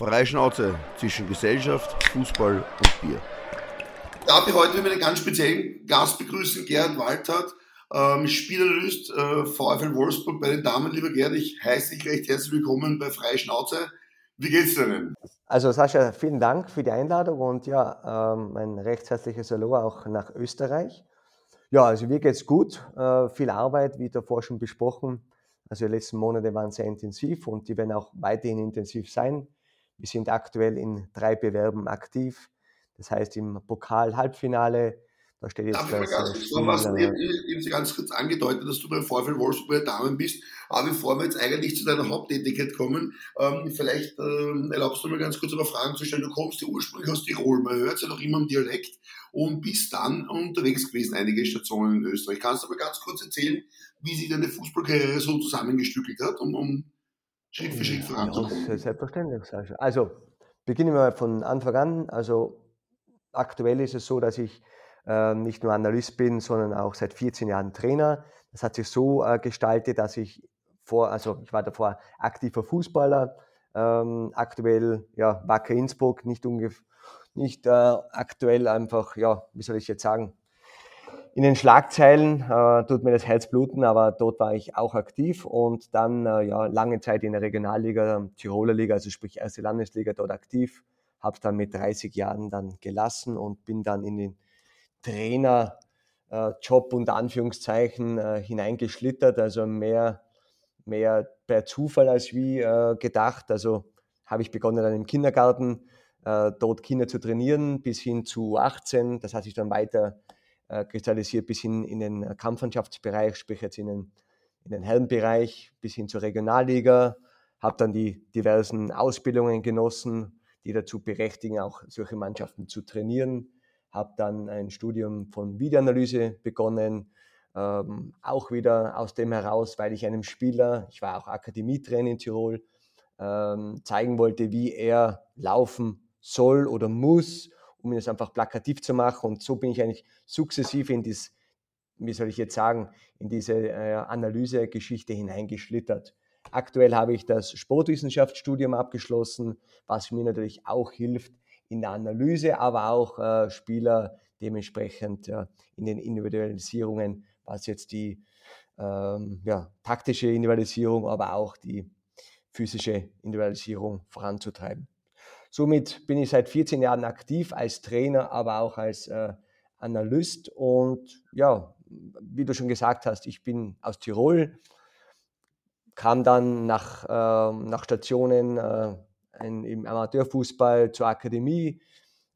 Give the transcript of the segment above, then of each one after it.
Freischnauze zwischen Gesellschaft, Fußball und Bier. Darf ich heute mit einem ganz speziellen Gast begrüßen, Gerhard Waltert, ähm, Spielanalyst äh, VfL Wolfsburg bei den Damen. Lieber Gerhard, ich heiße dich recht herzlich willkommen bei Freischnauze. Wie geht's dir denn? Also Sascha, vielen Dank für die Einladung und ja, ähm, ein recht herzliches Hallo auch nach Österreich. Ja, also mir geht's gut. Äh, viel Arbeit, wie davor schon besprochen. Also die letzten Monate waren sehr intensiv und die werden auch weiterhin intensiv sein. Wir sind aktuell in drei Bewerben aktiv. Das heißt im Pokal-Halbfinale, da steht jetzt Darf das. Ganz Spiel, was, äh, eben Sie ganz kurz angedeutet, dass du beim VfL Wolfsburg bei Damen bist. Aber bevor wir jetzt eigentlich zu deiner Haupttätigkeit kommen, ähm, vielleicht ähm, erlaubst du mir ganz kurz ein paar Fragen zu stellen. Du kommst ja ursprünglich aus Tirol, man hört es ja noch immer im Dialekt und bist dann unterwegs gewesen, einige Stationen in Österreich. Kannst du aber ganz kurz erzählen, wie sich deine Fußballkarriere so zusammengestückelt hat, um, um Schritt für Schritt voranzukommen. Ja, selbstverständlich, Sascha. Also, beginnen wir von Anfang an. Also, aktuell ist es so, dass ich äh, nicht nur Analyst bin, sondern auch seit 14 Jahren Trainer. Das hat sich so äh, gestaltet, dass ich vor, also ich war davor aktiver Fußballer, ähm, aktuell ja, Wacker Innsbruck, nicht, nicht äh, aktuell einfach, ja, wie soll ich jetzt sagen, in den Schlagzeilen äh, tut mir das Herz bluten, aber dort war ich auch aktiv und dann äh, ja lange Zeit in der Regionalliga, Tiroler Liga, also sprich erste Landesliga dort aktiv, habe es dann mit 30 Jahren dann gelassen und bin dann in den Trainerjob äh, unter Anführungszeichen äh, hineingeschlittert, also mehr, mehr per Zufall als wie äh, gedacht. Also habe ich begonnen dann im Kindergarten äh, dort Kinder zu trainieren bis hin zu 18. Das hat sich dann weiter kristallisiert bis hin in den äh, Kampfmannschaftsbereich, sprich jetzt in den, in den Herrenbereich, bis hin zur Regionalliga. Habe dann die diversen Ausbildungen genossen, die dazu berechtigen, auch solche Mannschaften zu trainieren. Habe dann ein Studium von Videoanalyse begonnen, ähm, auch wieder aus dem heraus, weil ich einem Spieler, ich war auch Akademietrainer in Tirol, ähm, zeigen wollte, wie er laufen soll oder muss um es einfach plakativ zu machen. Und so bin ich eigentlich sukzessive in das, wie soll ich jetzt sagen, in diese äh, Analysegeschichte hineingeschlittert. Aktuell habe ich das Sportwissenschaftsstudium abgeschlossen, was mir natürlich auch hilft in der Analyse, aber auch äh, Spieler dementsprechend äh, in den Individualisierungen, was jetzt die ähm, ja, taktische Individualisierung, aber auch die physische Individualisierung voranzutreiben. Somit bin ich seit 14 Jahren aktiv als Trainer, aber auch als äh, Analyst. Und ja, wie du schon gesagt hast, ich bin aus Tirol, kam dann nach, äh, nach Stationen äh, in, im Amateurfußball zur Akademie,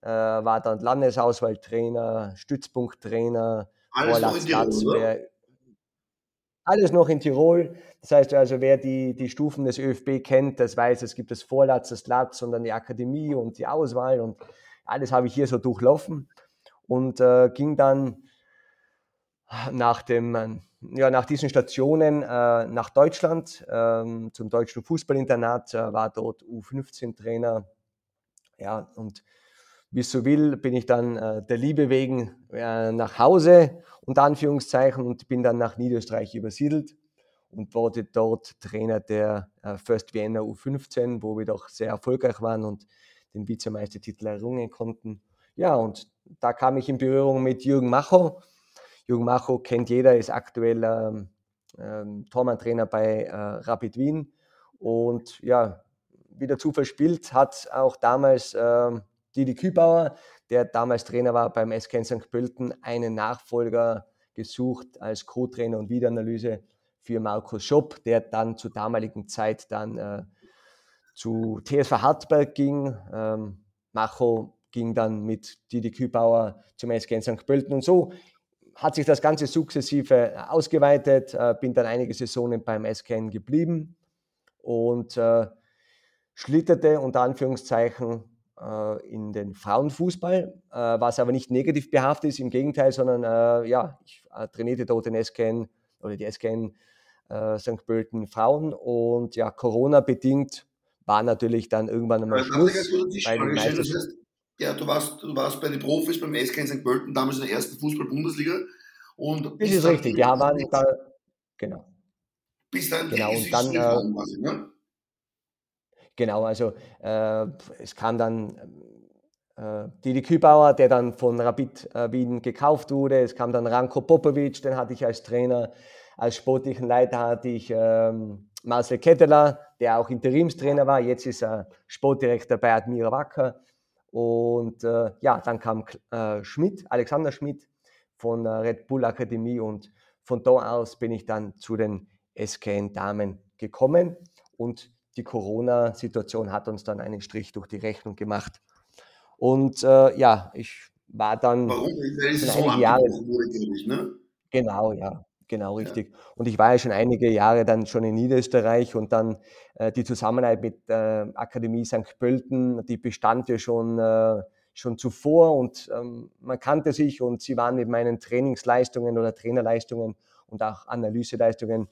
äh, war dann Landesauswahltrainer, Stützpunkttrainer, Vorlatz, Latzberg, alles noch in Tirol. Das heißt also, wer die, die Stufen des ÖFB kennt, das weiß, es gibt das Vorlatz, das Latz und dann die Akademie und die Auswahl und alles habe ich hier so durchlaufen und äh, ging dann nach, dem, ja, nach diesen Stationen äh, nach Deutschland ähm, zum deutschen Fußballinternat, äh, war dort U15-Trainer. Ja, und wie es so will, bin ich dann äh, der Liebe wegen äh, nach Hause, unter Anführungszeichen, und bin dann nach Niederösterreich übersiedelt und wurde dort Trainer der äh, First Vienna U15, wo wir doch sehr erfolgreich waren und den Vizemeistertitel errungen konnten. Ja, und da kam ich in Berührung mit Jürgen Macho. Jürgen Macho kennt jeder, ist aktuell ähm, ähm, Tormann-Trainer bei äh, Rapid Wien. Und ja, wie der Zufall spielt, hat auch damals ähm, Didi Kübauer, der damals Trainer war beim SK St. Pölten, einen Nachfolger gesucht als Co-Trainer und Wiederanalyse für Markus Schopp, der dann zur damaligen Zeit dann äh, zu TSV Hartberg ging. Ähm, Macho ging dann mit Didi Kübauer zum SK St. Pölten und so hat sich das Ganze sukzessive ausgeweitet, äh, bin dann einige Saisonen beim SKN geblieben und äh, schlitterte unter Anführungszeichen in den Frauenfußball, äh, was aber nicht negativ behaftet ist, im Gegenteil, sondern äh, ja, ich trainierte dort den SKN oder die SKN St. Pölten Frauen und ja, Corona-bedingt war natürlich dann irgendwann einmal Schluss. Bei den das heißt, ja, du warst, du warst bei den Profis beim SK in St. Pölten, damals in der ersten Fußball-Bundesliga. Und das ist richtig, ja, waren da, genau. Bis dann genau, und dann, quasi, ne? Genau, also äh, es kam dann äh, Didi Kübauer, der dann von Rapid äh, Wien gekauft wurde. Es kam dann Ranko Popovic, den hatte ich als Trainer. Als sportlichen Leiter hatte ich ähm, Marcel Ketteler, der auch Interimstrainer war. Jetzt ist er Sportdirektor bei Admira Wacker. Und äh, ja, dann kam äh, Schmidt, Alexander Schmidt von der Red Bull Akademie und von da aus bin ich dann zu den SKN Damen gekommen und die Corona-Situation hat uns dann einen Strich durch die Rechnung gemacht. Und äh, ja, ich war dann Warum? Weil es so Jahre, wurde, ich, ne? Genau, ja. Genau, richtig. Ja. Und ich war ja schon einige Jahre dann schon in Niederösterreich und dann äh, die Zusammenarbeit mit äh, Akademie St. Pölten, die bestand ja schon, äh, schon zuvor und ähm, man kannte sich und sie waren mit meinen Trainingsleistungen oder Trainerleistungen und auch Analyseleistungen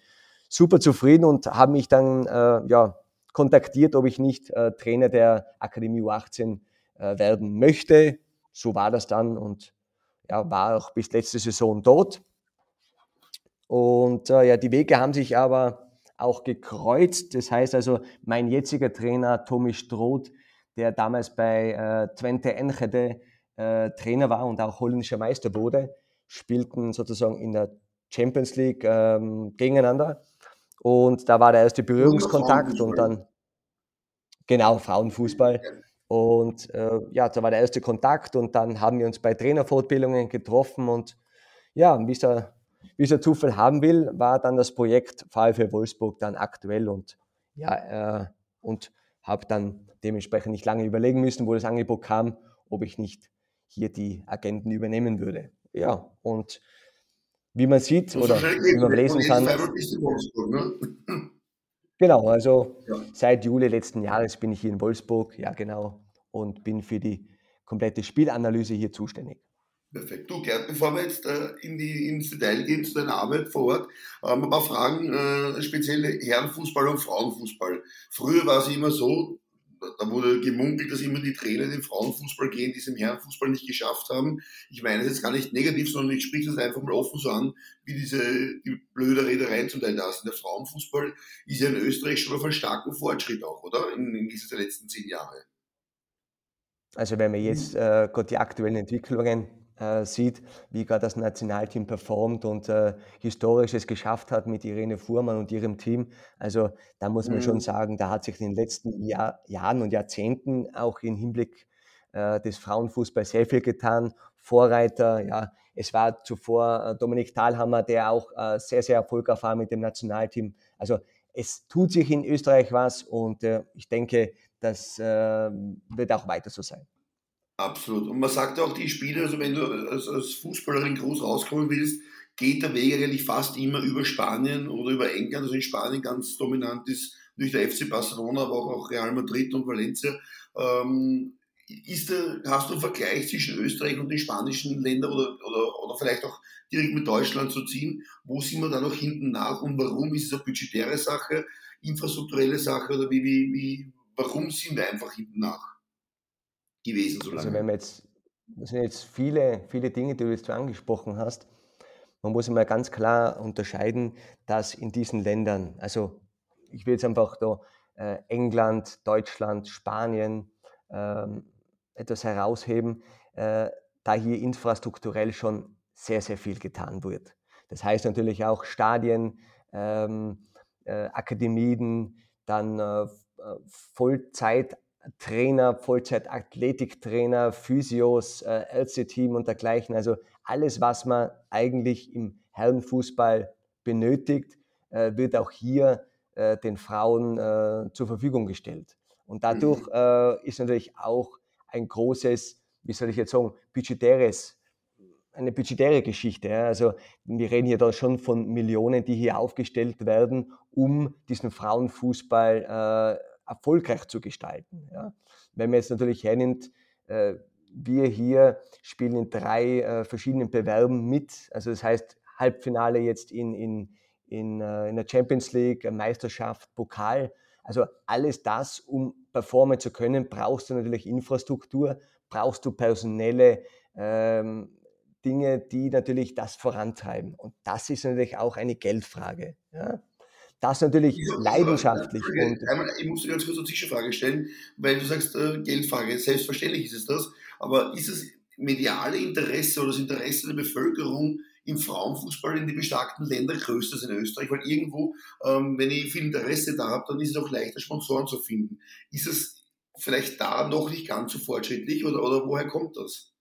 super zufrieden und haben mich dann äh, ja, kontaktiert, ob ich nicht äh, Trainer der Akademie U18 äh, werden möchte. So war das dann und ja, war auch bis letzte Saison dort. Und äh, ja, die Wege haben sich aber auch gekreuzt. Das heißt also, mein jetziger Trainer Tommy Stroth, der damals bei äh, Twente Enschede äh, Trainer war und auch holländischer Meister wurde, spielten sozusagen in der Champions League ähm, gegeneinander. Und da war der erste Berührungskontakt und dann genau Frauenfußball. Und äh, ja, da war der erste Kontakt und dann haben wir uns bei Trainerfortbildungen getroffen und ja, wie es der, wie es der Zufall haben will, war dann das Projekt VfL Wolfsburg dann aktuell und ja, äh, und habe dann dementsprechend nicht lange überlegen müssen, wo das Angebot kam, ob ich nicht hier die Agenten übernehmen würde. Ja, und wie man sieht oder wie man lesen kann. Wolfsburg, ne? Genau, also ja. seit Juli letzten Jahres bin ich hier in Wolfsburg, ja genau, und bin für die komplette Spielanalyse hier zuständig. Perfekt. Du, Gerd, bevor wir jetzt äh, in die, ins Detail gehen zu deiner Arbeit vor Ort, ähm, ein paar Fragen, äh, speziell Herrenfußball und Frauenfußball. Früher war es immer so, da wurde gemunkelt, dass immer die Trainer in den Frauenfußball gehen, die es im Herrenfußball nicht geschafft haben. Ich meine das jetzt gar nicht negativ, sondern ich spreche das einfach mal offen so an, wie diese die blöde Redereien zum Teil da sind. Der Frauenfußball ist ja in Österreich schon auf einen starken Fortschritt auch, oder? In, in dieser letzten zehn Jahre. Also wenn man jetzt äh, gerade die aktuellen Entwicklungen äh, sieht, wie gerade das Nationalteam performt und äh, Historisches geschafft hat mit Irene Fuhrmann und ihrem Team. Also da muss man mhm. schon sagen, da hat sich in den letzten Jahr, Jahren und Jahrzehnten auch im Hinblick äh, des Frauenfußballs sehr viel getan. Vorreiter, ja, es war zuvor äh, Dominik Thalhammer, der auch äh, sehr, sehr erfolgreich war mit dem Nationalteam. Also es tut sich in Österreich was und ich denke, das wird auch weiter so sein. Absolut. Und man sagt auch, die Spiele, also wenn du als, als Fußballerin groß rauskommen willst, geht der Weg eigentlich fast immer über Spanien oder über England. Also in Spanien ganz dominant ist durch der FC Barcelona, aber auch Real Madrid und Valencia. Ähm, ist der, hast du einen Vergleich zwischen Österreich und den spanischen Ländern oder, oder, oder vielleicht auch direkt mit Deutschland zu ziehen? Wo sind wir da noch hinten nach und warum ist es eine budgetäre Sache, infrastrukturelle Sache oder wie, wie, wie, warum sind wir einfach hinten nach? Gewesen so also lange. Also wenn man jetzt, das sind jetzt viele, viele Dinge, die du jetzt angesprochen hast. Man muss immer ganz klar unterscheiden, dass in diesen Ländern, also ich will jetzt einfach da äh, England, Deutschland, Spanien ähm, etwas herausheben, äh, da hier infrastrukturell schon sehr, sehr viel getan wird. Das heißt natürlich auch Stadien, ähm, äh, Akademien, dann äh, äh Vollzeit Trainer, Vollzeit-Athletiktrainer, Physios, äh, LC-Team und dergleichen. Also alles, was man eigentlich im Herrenfußball benötigt, äh, wird auch hier äh, den Frauen äh, zur Verfügung gestellt. Und dadurch mhm. äh, ist natürlich auch ein großes, wie soll ich jetzt sagen, budgetäres, eine budgetäre Geschichte. Ja? Also wir reden hier da schon von Millionen, die hier aufgestellt werden, um diesen Frauenfußball äh, erfolgreich zu gestalten. Ja. Wenn man jetzt natürlich hernimmt, äh, wir hier spielen in drei äh, verschiedenen Bewerben mit. Also das heißt Halbfinale jetzt in, in, in, äh, in der Champions League, Meisterschaft, Pokal. Also alles das, um performen zu können, brauchst du natürlich Infrastruktur, brauchst du personelle ähm, Dinge, die natürlich das vorantreiben. Und das ist natürlich auch eine Geldfrage. Ja? Das natürlich ja, leidenschaftlich. Ja, und einmal, ich muss dir ganz kurz eine Zwischenfrage stellen, weil du sagst, äh, Geldfrage, selbstverständlich ist es das, aber ist es mediale Interesse oder das Interesse der Bevölkerung im Frauenfußball in die bestarkten Länder größer als in Österreich? Weil irgendwo, ähm, wenn ich viel Interesse da habe, dann ist es auch leichter, Sponsoren zu finden. Ist es vielleicht da noch nicht ganz so fortschrittlich oder, oder woher kommt das?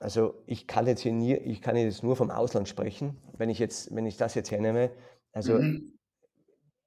Also ich kann jetzt hier nie, ich kann jetzt nur vom Ausland sprechen, wenn ich jetzt, wenn ich das jetzt hernehme. Also mhm.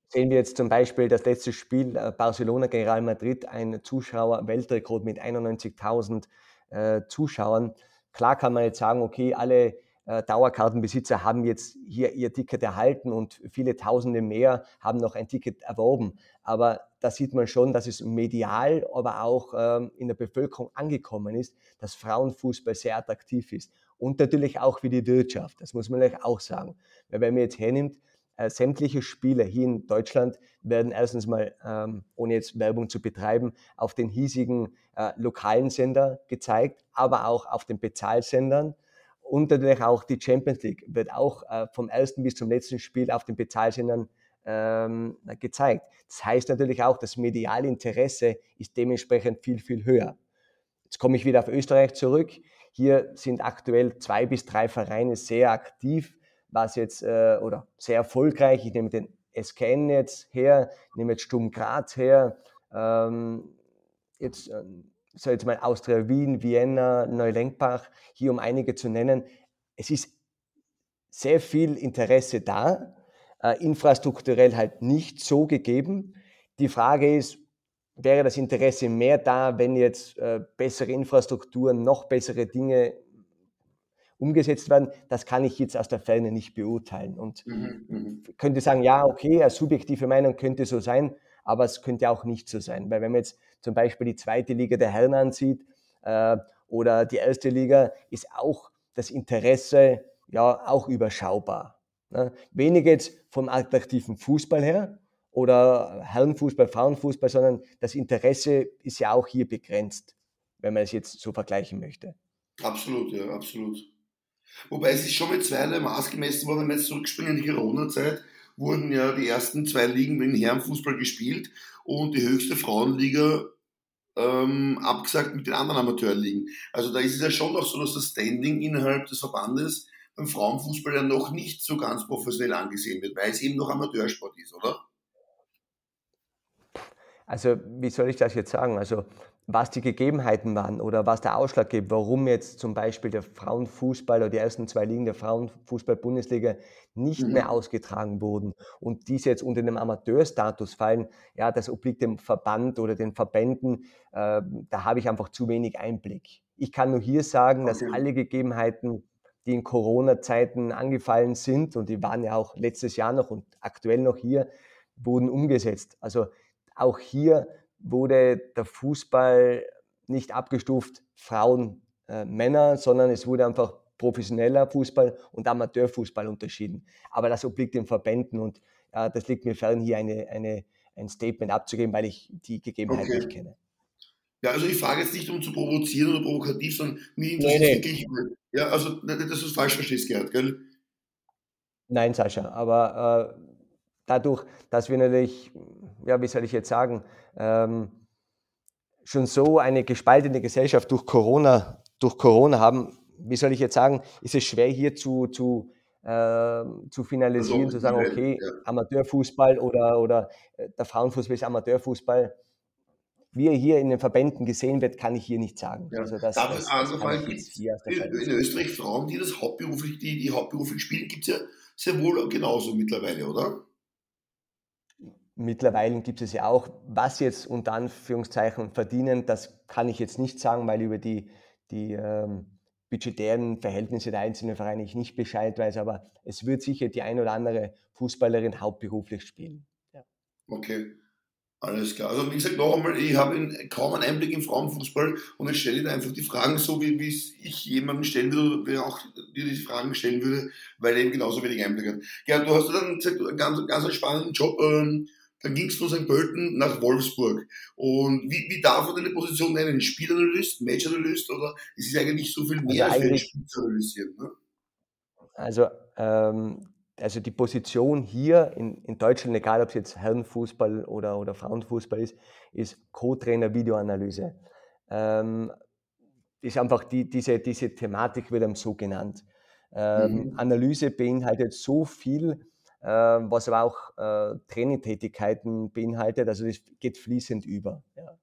sehen wir jetzt zum Beispiel das letzte Spiel äh, Barcelona gegen Real Madrid, ein Zuschauer-Weltrekord mit 91.000 äh, Zuschauern. Klar kann man jetzt sagen, okay, alle äh, Dauerkartenbesitzer haben jetzt hier ihr Ticket erhalten und viele Tausende mehr haben noch ein Ticket erworben. Aber da sieht man schon, dass es medial, aber auch ähm, in der Bevölkerung angekommen ist, dass Frauenfußball sehr attraktiv ist. Und natürlich auch für die Wirtschaft, das muss man euch auch sagen. Weil wenn man jetzt hernimmt, äh, sämtliche Spiele hier in Deutschland werden erstens mal, ähm, ohne jetzt Werbung zu betreiben, auf den hiesigen äh, lokalen Sender gezeigt, aber auch auf den Bezahlsendern. Und natürlich auch die Champions League wird auch äh, vom ersten bis zum letzten Spiel auf den Bezahlsendern ähm, gezeigt. Das heißt natürlich auch, das mediale Interesse ist dementsprechend viel, viel höher. Jetzt komme ich wieder auf Österreich zurück. Hier sind aktuell zwei bis drei Vereine sehr aktiv, was jetzt, äh, oder sehr erfolgreich. Ich nehme den SKN jetzt her, nehme jetzt Sturm Graz her, ähm, jetzt ähm, so jetzt mal Austria Wien, Vienna, Neulenkbach, hier um einige zu nennen. Es ist sehr viel Interesse da, äh, infrastrukturell halt nicht so gegeben. Die Frage ist, wäre das Interesse mehr da, wenn jetzt äh, bessere Infrastrukturen, noch bessere Dinge umgesetzt werden? Das kann ich jetzt aus der Ferne nicht beurteilen. Und mhm, mhm. könnte sagen, ja, okay, eine subjektive Meinung könnte so sein, aber es könnte auch nicht so sein. Weil wenn man jetzt zum Beispiel die zweite Liga der Herren ansieht äh, oder die erste Liga, ist auch das Interesse ja auch überschaubar. Ne? Weniger jetzt vom attraktiven Fußball her oder Herrenfußball, Frauenfußball, sondern das Interesse ist ja auch hier begrenzt, wenn man es jetzt so vergleichen möchte. Absolut, ja, absolut. Wobei es ist schon mit zweierlei Maß gemessen worden, wenn wir jetzt zurückspringen in die Corona-Zeit, wurden ja die ersten zwei Ligen mit dem Herrenfußball gespielt und die höchste Frauenliga ähm, abgesagt mit den anderen Amateurligen. Also da ist es ja schon noch so, dass das Standing innerhalb des Verbandes beim Frauenfußball ja noch nicht so ganz professionell angesehen wird, weil es eben noch Amateursport ist, oder? Also wie soll ich das jetzt sagen? Also was die Gegebenheiten waren oder was der Ausschlag gibt, warum jetzt zum Beispiel der Frauenfußball oder die ersten zwei Ligen der Frauenfußball-Bundesliga nicht mhm. mehr ausgetragen wurden und diese jetzt unter dem Amateurstatus fallen, ja, das obliegt dem Verband oder den Verbänden, äh, da habe ich einfach zu wenig Einblick. Ich kann nur hier sagen, okay. dass alle Gegebenheiten, die in Corona-Zeiten angefallen sind und die waren ja auch letztes Jahr noch und aktuell noch hier, wurden umgesetzt. Also auch hier wurde der Fußball nicht abgestuft Frauen, äh, Männer, sondern es wurde einfach professioneller Fußball und Amateurfußball unterschieden. Aber das obliegt den Verbänden und äh, das liegt mir fern, hier eine, eine, ein Statement abzugeben, weil ich die Gegebenheiten okay. nicht kenne. Ja, also ich frage jetzt nicht, um zu provozieren oder provokativ, sondern mir interessiert nee, nee. wirklich, ja, also dass du es falsch verstehst, Gerhard, gell? Nein, Sascha, aber äh, dadurch, dass wir natürlich, ja, wie soll ich jetzt sagen, ähm, schon so eine gespaltene Gesellschaft durch Corona, durch Corona haben, wie soll ich jetzt sagen, ist es schwer hier zu, zu, äh, zu finalisieren, also, zu sagen, okay, ja. Amateurfußball oder, oder äh, der Frauenfußball ist Amateurfußball. Wie er hier in den Verbänden gesehen wird, kann ich hier nicht sagen. Ja. Also das, Darf das, das ich in, in Österreich Frauen, die das hauptberuflich, die, die hauptberuflich spielen, gibt es ja sehr wohl genauso mittlerweile, oder? Mittlerweile gibt es ja auch, was jetzt unter Anführungszeichen verdienen, das kann ich jetzt nicht sagen, weil über die, die ähm, budgetären Verhältnisse der einzelnen Vereine ich nicht Bescheid weiß, aber es wird sicher die ein oder andere Fußballerin hauptberuflich spielen. Ja. Okay, alles klar. Also wie gesagt, noch einmal, ich habe kaum einen Einblick im Frauenfußball und ich stelle dir einfach die Fragen so, wie, wie ich jemandem stellen würde, der auch dir die Fragen stellen würde, weil er eben genauso wenig Einblick hat. Gerhard, du hast dann gesagt, einen ganz, ganz spannenden Job ähm, dann ging es von St. Pölten nach Wolfsburg. Und wie, wie darf man eine Position nennen? Spielanalyst, Matchanalyst oder ist es eigentlich so viel mehr also als ein Spiel zu analysieren? Ne? Also ähm, also die Position hier in, in Deutschland, egal ob es jetzt Herrenfußball oder, oder Frauenfußball ist, ist Co-Trainer Videoanalyse. Ähm, ist einfach die, diese, diese Thematik wird einem so genannt. Ähm, mhm. Analyse beinhaltet so viel, was aber auch äh, Trainingtätigkeiten beinhaltet. Also das geht fließend über. Ja.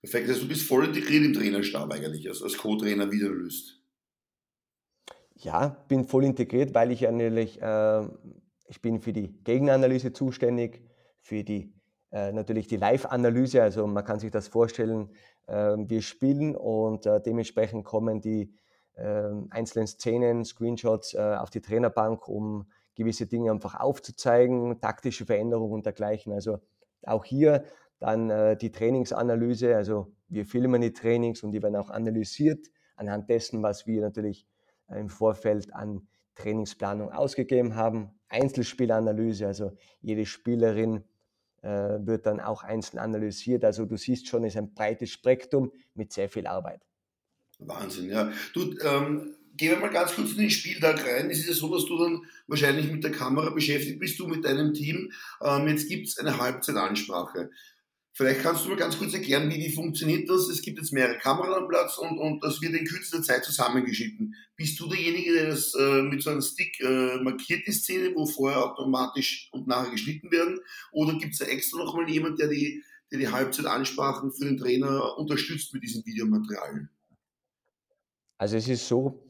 Perfekt, also du bist voll integriert im Trainerstab eigentlich, als, als Co-Trainer Videoanalyst. Ja, bin voll integriert, weil ich ja natürlich, äh, ich bin für die Gegenanalyse zuständig, für die äh, natürlich die Live-Analyse, also man kann sich das vorstellen, äh, wir spielen und äh, dementsprechend kommen die ähm, einzelnen Szenen, Screenshots äh, auf die Trainerbank, um gewisse Dinge einfach aufzuzeigen, taktische Veränderungen und dergleichen. Also auch hier dann äh, die Trainingsanalyse, also wir filmen die Trainings und die werden auch analysiert anhand dessen, was wir natürlich im Vorfeld an Trainingsplanung ausgegeben haben. Einzelspielanalyse, also jede Spielerin äh, wird dann auch einzeln analysiert. Also du siehst schon, es ist ein breites Spektrum mit sehr viel Arbeit. Wahnsinn, ja. Du, ähm, gehen wir mal ganz kurz in den Spieltag rein. Es ist ja so, dass du dann wahrscheinlich mit der Kamera beschäftigt bist, du mit deinem Team. Ähm, jetzt gibt es eine Halbzeitansprache. Vielleicht kannst du mir ganz kurz erklären, wie die funktioniert das? Es gibt jetzt mehrere Kameras am Platz und, und das wird in kürzester Zeit zusammengeschnitten. Bist du derjenige, der das äh, mit so einem Stick äh, markiert, die Szene, wo vorher automatisch und nachher geschnitten werden? Oder gibt es da extra nochmal jemand, der die, der die Halbzeitansprachen für den Trainer unterstützt mit diesem Videomaterial? Also es ist so,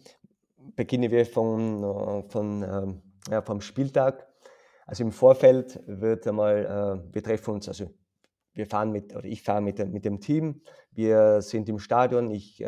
beginnen wir von, äh, von, ähm, ja, vom Spieltag. Also im Vorfeld wird einmal, äh, wir treffen uns, also wir fahren mit, oder ich fahre mit, mit dem Team, wir sind im Stadion, ich äh,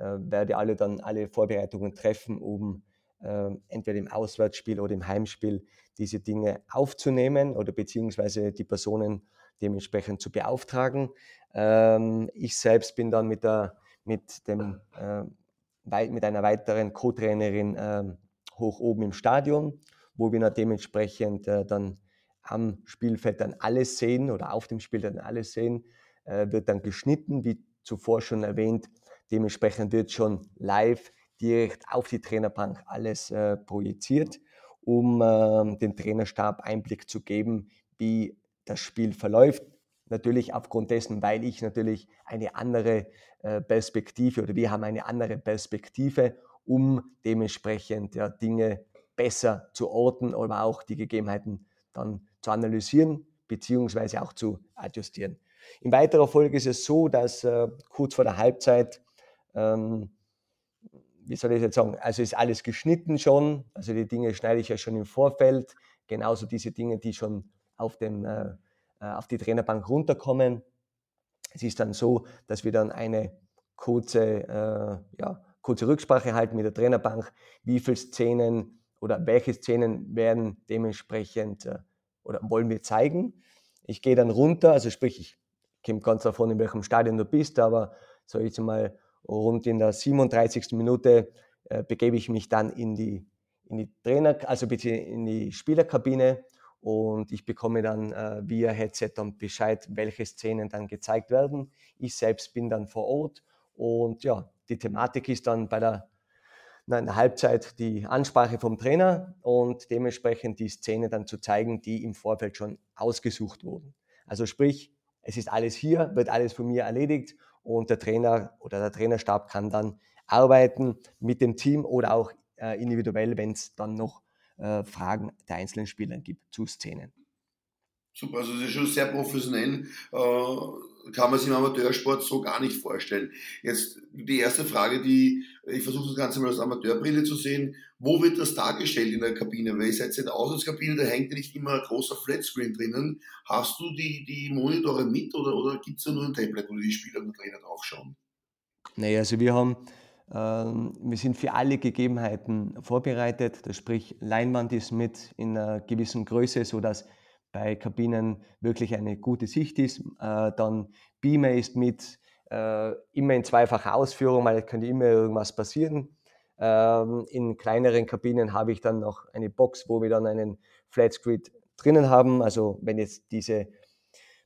äh, werde alle dann alle Vorbereitungen treffen, um äh, entweder im Auswärtsspiel oder im Heimspiel diese Dinge aufzunehmen oder beziehungsweise die Personen dementsprechend zu beauftragen. Ähm, ich selbst bin dann mit, der, mit, dem, äh, mit einer weiteren Co-Trainerin ähm, hoch oben im Stadion, wo wir dann dementsprechend äh, dann am Spielfeld dann alles sehen oder auf dem Spiel dann alles sehen, äh, wird dann geschnitten, wie zuvor schon erwähnt. Dementsprechend wird schon live direkt auf die Trainerbank alles äh, projiziert, um äh, dem Trainerstab Einblick zu geben, wie das Spiel verläuft. Natürlich aufgrund dessen, weil ich natürlich eine andere äh, Perspektive oder wir haben eine andere Perspektive, um dementsprechend ja, Dinge besser zu orten oder auch die Gegebenheiten dann zu analysieren beziehungsweise auch zu adjustieren. In weiterer Folge ist es so, dass äh, kurz vor der Halbzeit, ähm, wie soll ich jetzt sagen, also ist alles geschnitten schon, also die Dinge schneide ich ja schon im Vorfeld, genauso diese Dinge, die schon auf, dem, äh auf die Trainerbank runterkommen. Es ist dann so, dass wir dann eine kurze, äh, ja, kurze Rücksprache halten mit der Trainerbank, wie viele Szenen oder welche Szenen werden dementsprechend äh, oder wollen wir zeigen. Ich gehe dann runter, also sprich, ich komme ganz davon, in welchem Stadion du bist, aber so jetzt mal rund in der 37. Minute äh, begebe ich mich dann in die, in die Trainer, also bitte in die Spielerkabine und ich bekomme dann äh, via Headset dann Bescheid, welche Szenen dann gezeigt werden. Ich selbst bin dann vor Ort und ja, die Thematik ist dann bei der in der Halbzeit die Ansprache vom Trainer und dementsprechend die Szene dann zu zeigen, die im Vorfeld schon ausgesucht wurden. Also sprich, es ist alles hier, wird alles von mir erledigt und der Trainer oder der Trainerstab kann dann arbeiten mit dem Team oder auch äh, individuell, wenn es dann noch äh, Fragen der einzelnen Spieler gibt zu Szenen. Super, also das ist schon sehr professionell. Äh, kann man sich im Amateursport so gar nicht vorstellen. Jetzt die erste Frage, die ich versuche das Ganze mal aus Amateurbrille zu sehen. Wo wird das dargestellt in der Kabine? Weil ihr seid in der Auslandskabine, da hängt ja nicht immer ein großer Flatscreen drinnen. Hast du die, die Monitore mit oder, oder gibt es da nur ein Tablet, wo die Spieler und Trainer draufschauen? Nee, also wir haben wir sind für alle Gegebenheiten vorbereitet. Das sprich, Leinwand ist mit in einer gewissen Größe, sodass bei Kabinen wirklich eine gute Sicht ist. Äh, dann Beamer ist mit äh, immer in zweifacher Ausführung, weil es könnte immer irgendwas passieren. Ähm, in kleineren Kabinen habe ich dann noch eine Box, wo wir dann einen Flatscreen drinnen haben. Also wenn jetzt diese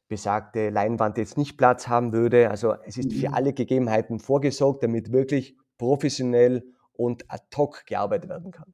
besagte Leinwand jetzt nicht Platz haben würde. Also es ist für mhm. alle Gegebenheiten vorgesorgt, damit wirklich professionell und ad hoc gearbeitet werden kann.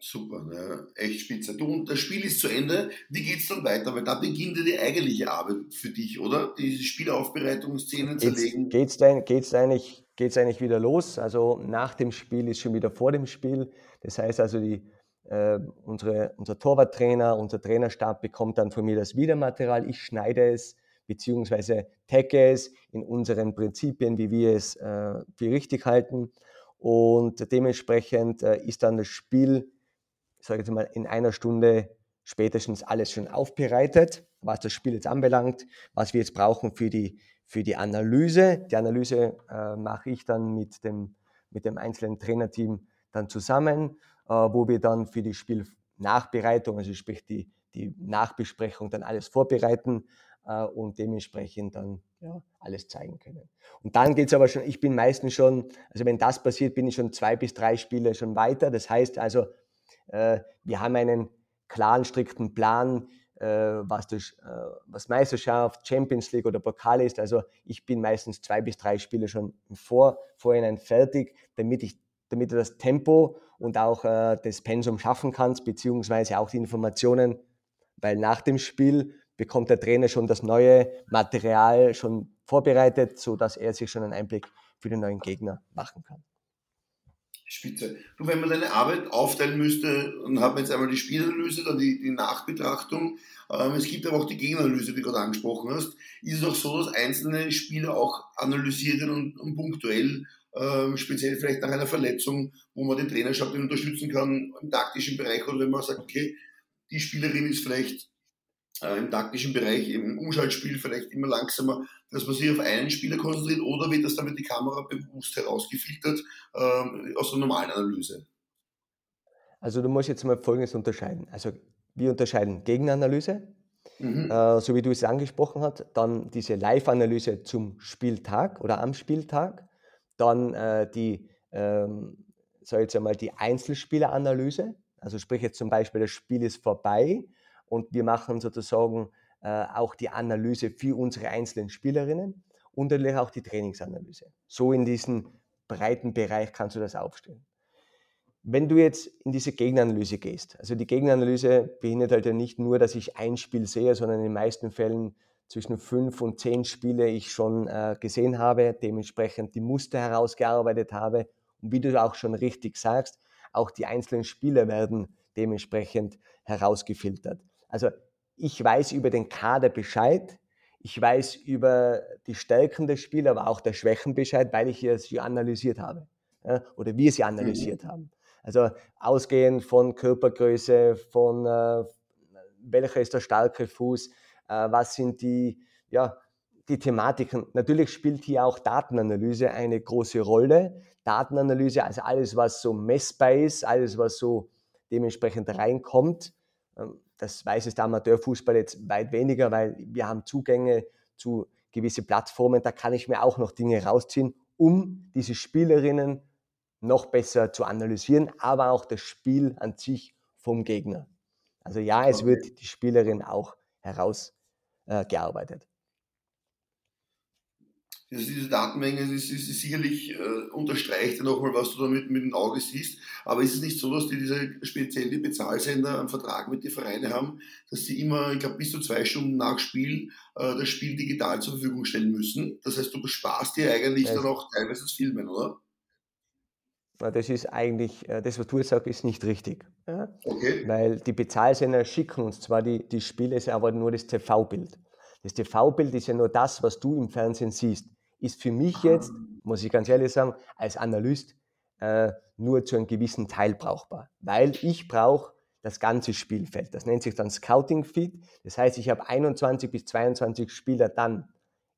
Super, ja, echt spitze. Du, und das Spiel ist zu Ende. Wie geht es dann weiter? Weil da beginnt ja die eigentliche Arbeit für dich, oder? Die Spielaufbereitungsszenen zerlegen. Geht es geht's eigentlich, geht's eigentlich wieder los? Also nach dem Spiel ist schon wieder vor dem Spiel. Das heißt also, die, äh, unsere, unser Torwarttrainer, unser Trainerstab bekommt dann von mir das Videomaterial. Ich schneide es beziehungsweise tagge es in unseren Prinzipien, wie wir es äh, für richtig halten. Und dementsprechend äh, ist dann das Spiel ich sage jetzt mal, in einer Stunde spätestens alles schon aufbereitet, was das Spiel jetzt anbelangt, was wir jetzt brauchen für die, für die Analyse. Die Analyse äh, mache ich dann mit dem, mit dem einzelnen Trainerteam dann zusammen, äh, wo wir dann für die Spielnachbereitung, also sprich die, die Nachbesprechung, dann alles vorbereiten äh, und dementsprechend dann ja, alles zeigen können. Und dann geht es aber schon, ich bin meistens schon, also wenn das passiert, bin ich schon zwei bis drei Spiele schon weiter. Das heißt also, äh, wir haben einen klaren, strikten Plan, äh, was, das, äh, was Meisterschaft, Champions League oder Pokal ist. Also ich bin meistens zwei bis drei Spiele schon Vor Vorhinein fertig, damit ich damit du das Tempo und auch äh, das Pensum schaffen kannst, beziehungsweise auch die Informationen, weil nach dem Spiel bekommt der Trainer schon das neue Material schon vorbereitet, sodass er sich schon einen Einblick für den neuen Gegner machen kann. Spitze. Du, wenn man deine Arbeit aufteilen müsste, dann hat man jetzt einmal die Spielanalyse, dann die, die Nachbetrachtung. Ähm, es gibt aber auch die Gegenanalyse, die du gerade angesprochen hast. Ist es auch so, dass einzelne Spieler auch analysieren und, und punktuell, ähm, speziell vielleicht nach einer Verletzung, wo man den Trainerstab unterstützen kann im taktischen Bereich oder wenn man sagt, okay, die Spielerin ist vielleicht äh, im taktischen Bereich, im Umschaltspiel vielleicht immer langsamer, dass man sich auf einen Spieler konzentriert oder wird das dann mit die Kamera bewusst herausgefiltert ähm, aus der normalen Analyse? Also du musst jetzt mal Folgendes unterscheiden. Also wir unterscheiden Gegenanalyse, mhm. äh, so wie du es angesprochen hast, dann diese Live-Analyse zum Spieltag oder am Spieltag, dann äh, die, ähm, sag jetzt einmal, die Einzelspieleranalyse, also sprich jetzt zum Beispiel, das Spiel ist vorbei und wir machen sozusagen äh, auch die Analyse für unsere einzelnen Spielerinnen und natürlich auch die Trainingsanalyse. So in diesen breiten Bereich kannst du das aufstellen. Wenn du jetzt in diese Gegenanalyse gehst, also die Gegenanalyse behindert halt ja nicht nur, dass ich ein Spiel sehe, sondern in den meisten Fällen zwischen fünf und zehn Spiele ich schon äh, gesehen habe, dementsprechend die Muster herausgearbeitet habe und wie du auch schon richtig sagst, auch die einzelnen Spieler werden dementsprechend herausgefiltert. Also ich weiß über den Kader Bescheid, ich weiß über die Stärken des Spiels, aber auch der Schwächen Bescheid, weil ich sie analysiert habe ja, oder wir sie analysiert mhm. haben. Also ausgehend von Körpergröße, von äh, welcher ist der starke Fuß, äh, was sind die, ja, die Thematiken. Natürlich spielt hier auch Datenanalyse eine große Rolle. Datenanalyse, also alles, was so messbar ist, alles, was so dementsprechend reinkommt. Das weiß es der Amateurfußball jetzt weit weniger, weil wir haben Zugänge zu gewisse Plattformen, da kann ich mir auch noch Dinge rausziehen, um diese Spielerinnen noch besser zu analysieren, aber auch das Spiel an sich vom Gegner. Also ja, es okay. wird die Spielerin auch herausgearbeitet. Äh, diese Datenmenge ist, ist, ist sicherlich äh, unterstreicht ja nochmal, was du damit mit dem Auge siehst. Aber ist es nicht so, dass die diese speziellen Bezahlsender einen Vertrag mit den Vereinen haben, dass sie immer, ich glaube, bis zu zwei Stunden nach Spiel äh, das Spiel digital zur Verfügung stellen müssen? Das heißt, du besparst dir eigentlich ja, dann auch teilweise das Filmen, oder? Das ist eigentlich, äh, das, was du jetzt sagst, ist nicht richtig. Ja? Okay. Weil die Bezahlsender schicken uns zwar die, die Spiele, aber nur das TV-Bild. Das TV-Bild ist ja nur das, was du im Fernsehen siehst ist für mich jetzt, muss ich ganz ehrlich sagen, als Analyst äh, nur zu einem gewissen Teil brauchbar. Weil ich brauche das ganze Spielfeld. Das nennt sich dann Scouting Feed. Das heißt, ich habe 21 bis 22 Spieler dann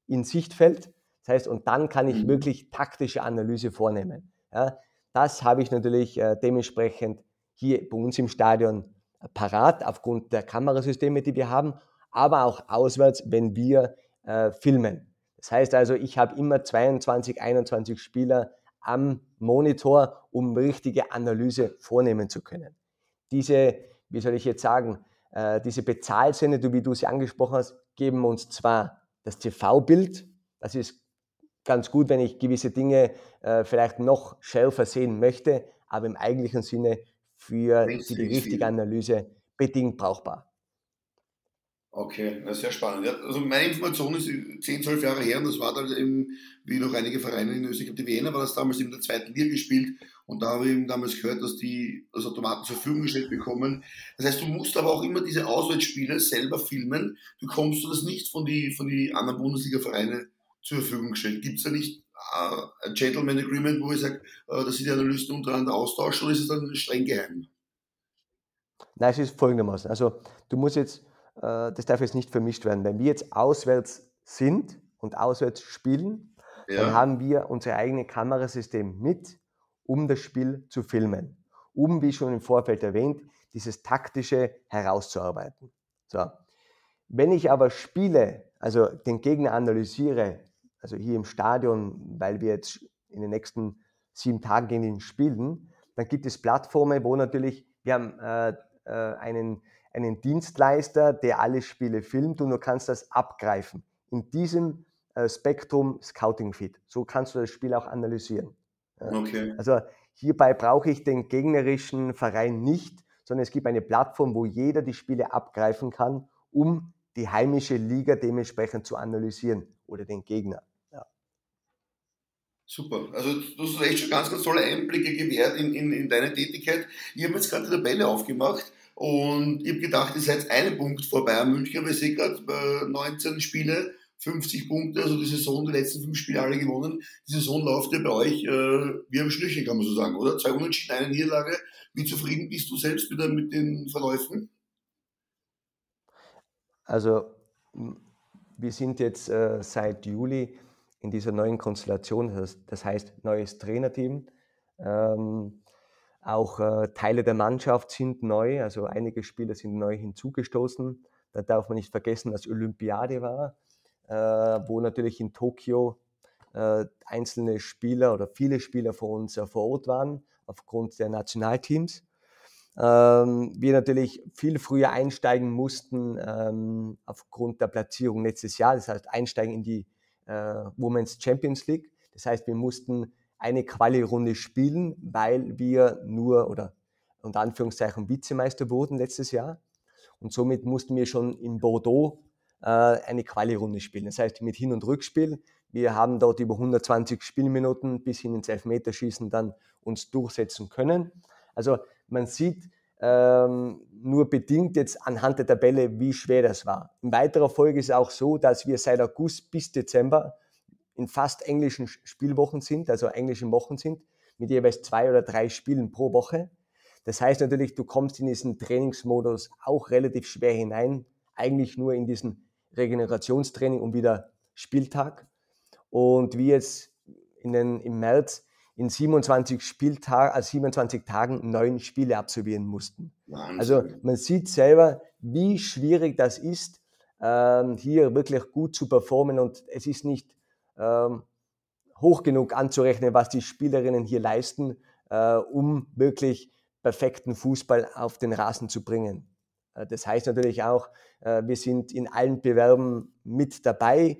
in Sichtfeld. Das heißt, und dann kann ich mhm. wirklich taktische Analyse vornehmen. Ja, das habe ich natürlich äh, dementsprechend hier bei uns im Stadion parat, aufgrund der Kamerasysteme, die wir haben, aber auch auswärts, wenn wir äh, filmen. Das heißt also, ich habe immer 22, 21 Spieler am Monitor, um richtige Analyse vornehmen zu können. Diese, wie soll ich jetzt sagen, äh, diese Bezahlsende, wie du sie angesprochen hast, geben uns zwar das TV-Bild, das ist ganz gut, wenn ich gewisse Dinge äh, vielleicht noch schärfer sehen möchte, aber im eigentlichen Sinne für, für die richtige Analyse bedingt brauchbar. Okay, na, sehr spannend. Also meine Information ist 10, 12 Jahre her und das war dann eben, wie noch einige Vereine in Österreich, die Wiener war das damals in der zweiten Liga gespielt und da habe ich eben damals gehört, dass die das Automaten zur Verfügung gestellt bekommen. Das heißt, du musst aber auch immer diese Auswärtsspiele selber filmen. Bekommst du das nicht von den von die anderen Bundesliga-Vereine zur Verfügung gestellt? Gibt es da nicht äh, ein Gentleman Agreement, wo ich sage, äh, dass sie die Analysten untereinander austauschen oder ist es dann streng geheim? Nein, es ist folgendermaßen. Also du musst jetzt das darf jetzt nicht vermischt werden. Wenn wir jetzt auswärts sind und auswärts spielen, ja. dann haben wir unser eigenes Kamerasystem mit, um das Spiel zu filmen. Um, wie schon im Vorfeld erwähnt, dieses taktische herauszuarbeiten. So. Wenn ich aber spiele, also den Gegner analysiere, also hier im Stadion, weil wir jetzt in den nächsten sieben Tagen gegen ihn spielen, dann gibt es Plattformen, wo natürlich, wir haben äh, äh, einen einen Dienstleister, der alle Spiele filmt und du kannst das abgreifen. In diesem äh, Spektrum Scouting Feed. So kannst du das Spiel auch analysieren. Okay. Also hierbei brauche ich den gegnerischen Verein nicht, sondern es gibt eine Plattform, wo jeder die Spiele abgreifen kann, um die heimische Liga dementsprechend zu analysieren oder den Gegner. Ja. Super. Also du hast echt schon ganz, ganz tolle Einblicke gewährt in, in, in deine Tätigkeit. Ich habe jetzt gerade die Tabelle aufgemacht und ich habe gedacht, ihr seid einen Punkt vor Bayern München, ich sehe gerade 19 Spiele, 50 Punkte, also die Saison, die letzten fünf Spiele alle gewonnen. Die Saison läuft ja bei euch äh, wie am Schnürchen, kann man so sagen, oder? Zwei Unentschieden, eine Niederlage. Wie zufrieden bist du selbst wieder mit den Verläufen? Also, wir sind jetzt äh, seit Juli in dieser neuen Konstellation, das, das heißt neues Trainerteam. Ähm, auch äh, Teile der Mannschaft sind neu, also einige Spieler sind neu hinzugestoßen. Da darf man nicht vergessen, dass Olympiade war, äh, wo natürlich in Tokio äh, einzelne Spieler oder viele Spieler von uns vor Ort waren, aufgrund der Nationalteams. Ähm, wir natürlich viel früher einsteigen mussten ähm, aufgrund der Platzierung letztes Jahr, das heißt einsteigen in die äh, Women's Champions League. Das heißt, wir mussten eine Quali-Runde spielen, weil wir nur oder unter Anführungszeichen Vizemeister wurden letztes Jahr. Und somit mussten wir schon in Bordeaux äh, eine Quali-Runde spielen. Das heißt mit Hin- und Rückspiel. Wir haben dort über 120 Spielminuten bis hin ins Elfmeterschießen dann uns durchsetzen können. Also man sieht ähm, nur bedingt jetzt anhand der Tabelle, wie schwer das war. In weiterer Folge ist es auch so, dass wir seit August bis Dezember in fast englischen Spielwochen sind, also englischen Wochen sind, mit jeweils zwei oder drei Spielen pro Woche. Das heißt natürlich, du kommst in diesen Trainingsmodus auch relativ schwer hinein, eigentlich nur in diesen Regenerationstraining und wieder Spieltag. Und wie jetzt in den, im März in 27 Spieltagen, also 27 Tagen neun Spiele absolvieren mussten. Wahnsinn. Also man sieht selber, wie schwierig das ist, ähm, hier wirklich gut zu performen und es ist nicht ähm, hoch genug anzurechnen, was die Spielerinnen hier leisten, äh, um wirklich perfekten Fußball auf den Rasen zu bringen. Äh, das heißt natürlich auch, äh, wir sind in allen Bewerben mit dabei.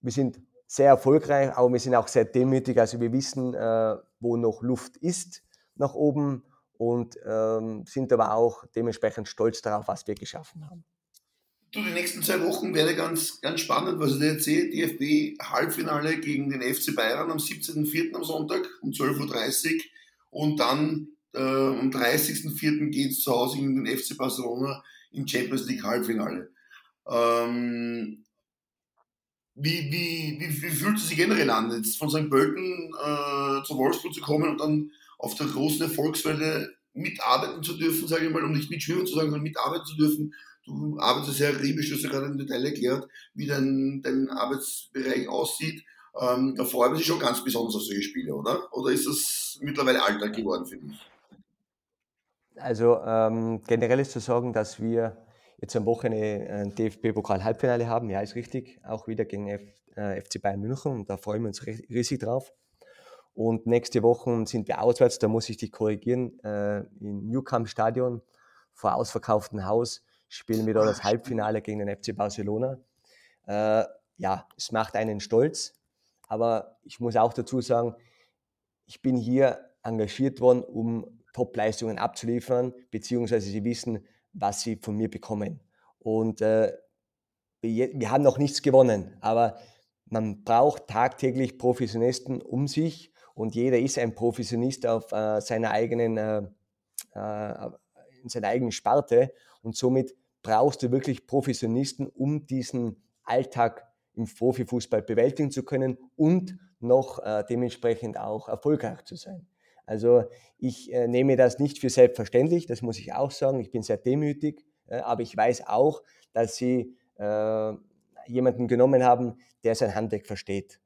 Wir sind sehr erfolgreich, aber wir sind auch sehr demütig. Also wir wissen, äh, wo noch Luft ist nach oben und ähm, sind aber auch dementsprechend stolz darauf, was wir geschaffen haben. Du, die nächsten zwei Wochen werde ganz, ganz spannend, was ich dir erzähle. DFB Halbfinale gegen den FC Bayern am 17.04. am Sonntag um 12.30 Uhr und dann äh, am 30.04. geht es zu Hause gegen den FC Barcelona im Champions League Halbfinale. Ähm, wie, wie, wie, wie fühlt es sich generell an, jetzt von St. Pölten äh, zu Wolfsburg zu kommen und dann auf der großen Erfolgswelle mitarbeiten zu dürfen, sage ich mal, um nicht mitschwimmen zu sagen, sondern mitarbeiten zu dürfen Du arbeitest sehr akribisch, du hast ja gerade im Detail erklärt, wie dein, dein Arbeitsbereich aussieht. Ähm, da freut man sich schon ganz besonders auf solche Spiele, oder? Oder ist das mittlerweile Alltag geworden für dich? Also ähm, generell ist zu sagen, dass wir jetzt am Wochenende ein DFB-Pokal-Halbfinale haben. Ja, ist richtig. Auch wieder gegen F, äh, FC Bayern München. Und da freuen wir uns riesig drauf. Und nächste Woche sind wir auswärts, da muss ich dich korrigieren, äh, im Newcamp Stadion vor ausverkauftem Haus spielen wir da das Halbfinale gegen den FC Barcelona. Äh, ja, es macht einen stolz, aber ich muss auch dazu sagen, ich bin hier engagiert worden, um Top-Leistungen abzuliefern, beziehungsweise sie wissen, was sie von mir bekommen. Und äh, wir, wir haben noch nichts gewonnen, aber man braucht tagtäglich Professionisten um sich und jeder ist ein Professionist auf äh, seiner eigenen, äh, äh, in seiner eigenen Sparte und somit brauchst du wirklich Professionisten, um diesen Alltag im Profifußball bewältigen zu können und noch äh, dementsprechend auch erfolgreich zu sein. Also ich äh, nehme das nicht für selbstverständlich, das muss ich auch sagen. Ich bin sehr demütig, äh, aber ich weiß auch, dass sie äh, jemanden genommen haben, der sein Handwerk versteht.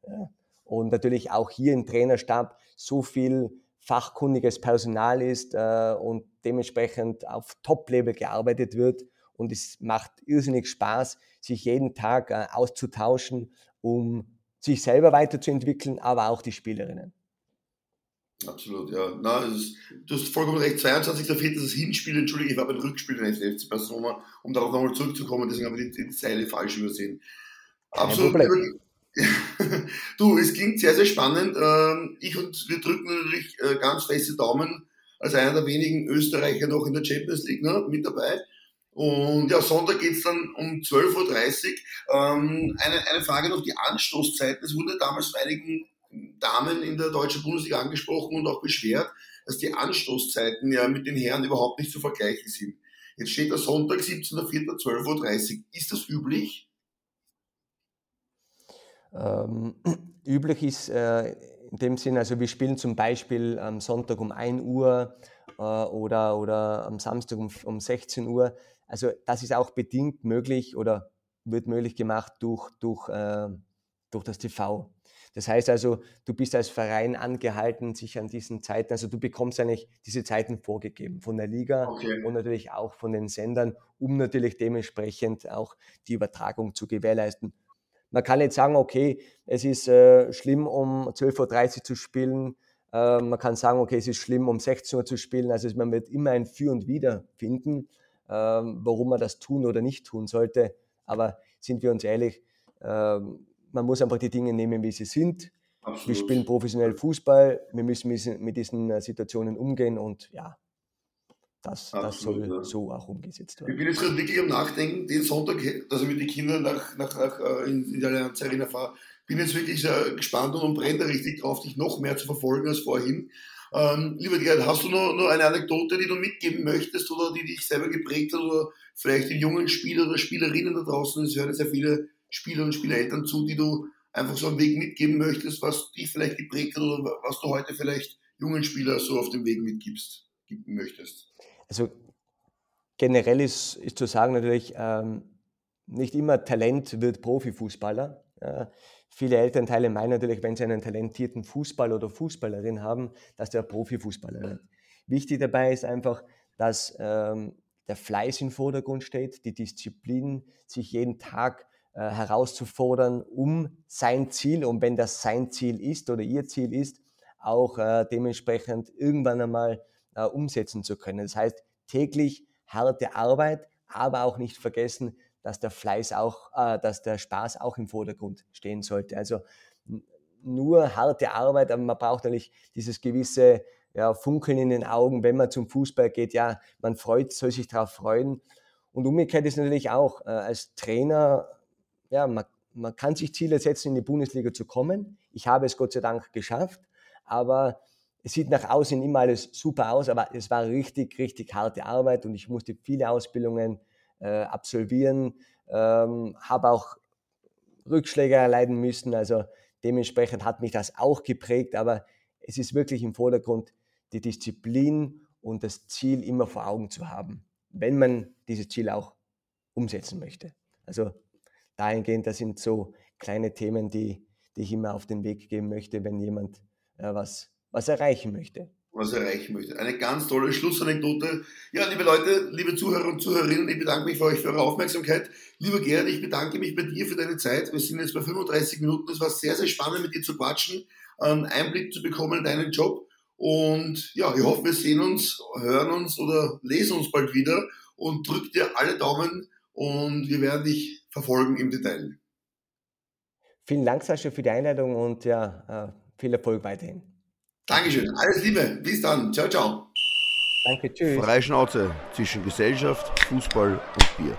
Und natürlich auch hier im Trainerstab so viel fachkundiges Personal ist äh, und dementsprechend auf Top-Level gearbeitet wird. Und es macht irrsinnig Spaß, sich jeden Tag äh, auszutauschen, um sich selber weiterzuentwickeln, aber auch die Spielerinnen. Absolut, ja. Na, ist, du hast vollkommen recht. 22.04. ist das Hinspiel, entschuldige, ich war beim Rückspiel in der FC Barcelona, um darauf nochmal zurückzukommen, deswegen habe ich die, die Zeile falsch übersehen. Absolut. du, es klingt sehr, sehr spannend. Ähm, ich und wir drücken natürlich äh, ganz feste Daumen als einer der wenigen Österreicher noch in der Champions League ne, mit dabei. Und ja, Sonntag geht's dann um 12.30 Uhr. Ähm, eine, eine Frage noch, die Anstoßzeiten. Es wurde damals von einigen Damen in der deutschen Bundesliga angesprochen und auch beschwert, dass die Anstoßzeiten ja mit den Herren überhaupt nicht zu vergleichen sind. Jetzt steht der Sonntag, 17.04.12.30 Uhr. Ist das üblich? Ähm, üblich ist äh, in dem Sinn, also wir spielen zum Beispiel am Sonntag um 1 Uhr äh, oder, oder am Samstag um, um 16 Uhr. Also das ist auch bedingt möglich oder wird möglich gemacht durch, durch, äh, durch das TV. Das heißt also, du bist als Verein angehalten, sich an diesen Zeiten, also du bekommst eigentlich diese Zeiten vorgegeben von der Liga okay. und natürlich auch von den Sendern, um natürlich dementsprechend auch die Übertragung zu gewährleisten. Man kann nicht sagen, okay, es ist äh, schlimm, um 12.30 Uhr zu spielen. Äh, man kann sagen, okay, es ist schlimm, um 16 Uhr zu spielen. Also man wird immer ein Für und Wider finden, warum man das tun oder nicht tun sollte. Aber sind wir uns ehrlich, ähm, man muss einfach die Dinge nehmen, wie sie sind. Absolut. Wir spielen professionell Fußball, wir müssen mit diesen äh, Situationen umgehen und ja, das, das soll ja. so auch umgesetzt werden. Ich bin jetzt gerade wirklich am Nachdenken, den Sonntag, dass ich mit den Kindern nach, nach, nach äh, in, in die Allianz Arena fahre, bin jetzt wirklich sehr gespannt und brenne richtig drauf, dich noch mehr zu verfolgen als vorhin. Ähm, lieber Gerhard, hast du noch, noch eine Anekdote, die du mitgeben möchtest oder die dich selber geprägt hat oder vielleicht den jungen Spieler oder Spielerinnen da draußen? Es hören sehr viele Spieler und Spielereltern zu, die du einfach so einen Weg mitgeben möchtest, was dich vielleicht geprägt hat oder was du heute vielleicht jungen Spielern so auf dem Weg mitgibst, geben möchtest? Also generell ist, ist zu sagen natürlich, ähm, nicht immer Talent wird Profifußballer. Äh, viele Elternteile meinen natürlich, wenn sie einen talentierten Fußballer oder Fußballerin haben, dass der Profifußballer wird. Wichtig dabei ist einfach, dass ähm, der Fleiß im Vordergrund steht, die Disziplin, sich jeden Tag äh, herauszufordern, um sein Ziel, und wenn das sein Ziel ist oder ihr Ziel ist, auch äh, dementsprechend irgendwann einmal äh, umsetzen zu können. Das heißt, täglich harte Arbeit, aber auch nicht vergessen, dass der Fleiß auch, äh, dass der Spaß auch im Vordergrund stehen sollte. Also nur harte Arbeit, aber man braucht natürlich dieses gewisse ja, Funkeln in den Augen, wenn man zum Fußball geht. Ja, man freut, soll sich darauf freuen. Und umgekehrt ist natürlich auch äh, als Trainer ja, man, man kann sich Ziele setzen, in die Bundesliga zu kommen. Ich habe es Gott sei Dank geschafft, aber es sieht nach außen immer alles super aus, aber es war richtig, richtig harte Arbeit und ich musste viele Ausbildungen äh, absolvieren, ähm, habe auch Rückschläge erleiden müssen, also dementsprechend hat mich das auch geprägt, aber es ist wirklich im Vordergrund die Disziplin und das Ziel immer vor Augen zu haben, wenn man dieses Ziel auch umsetzen möchte. Also dahingehend, das sind so kleine Themen, die, die ich immer auf den Weg geben möchte, wenn jemand äh, was, was erreichen möchte. Was erreichen möchte. Eine ganz tolle Schlussanekdote. Ja, liebe Leute, liebe Zuhörer und Zuhörerinnen, ich bedanke mich für euch für eure Aufmerksamkeit. Lieber Gerhard, ich bedanke mich bei dir für deine Zeit. Wir sind jetzt bei 35 Minuten. Es war sehr, sehr spannend, mit dir zu quatschen, einen Einblick zu bekommen in deinen Job. Und ja, ich hoffe, wir sehen uns, hören uns oder lesen uns bald wieder und drück dir alle Daumen und wir werden dich verfolgen im Detail. Vielen Dank, Sascha, für die Einladung und ja, äh, viel Erfolg weiterhin. Dankeschön. Alles Liebe. Bis dann. Ciao, ciao. Danke, tschüss. Freischnauze zwischen Gesellschaft, Fußball und Bier.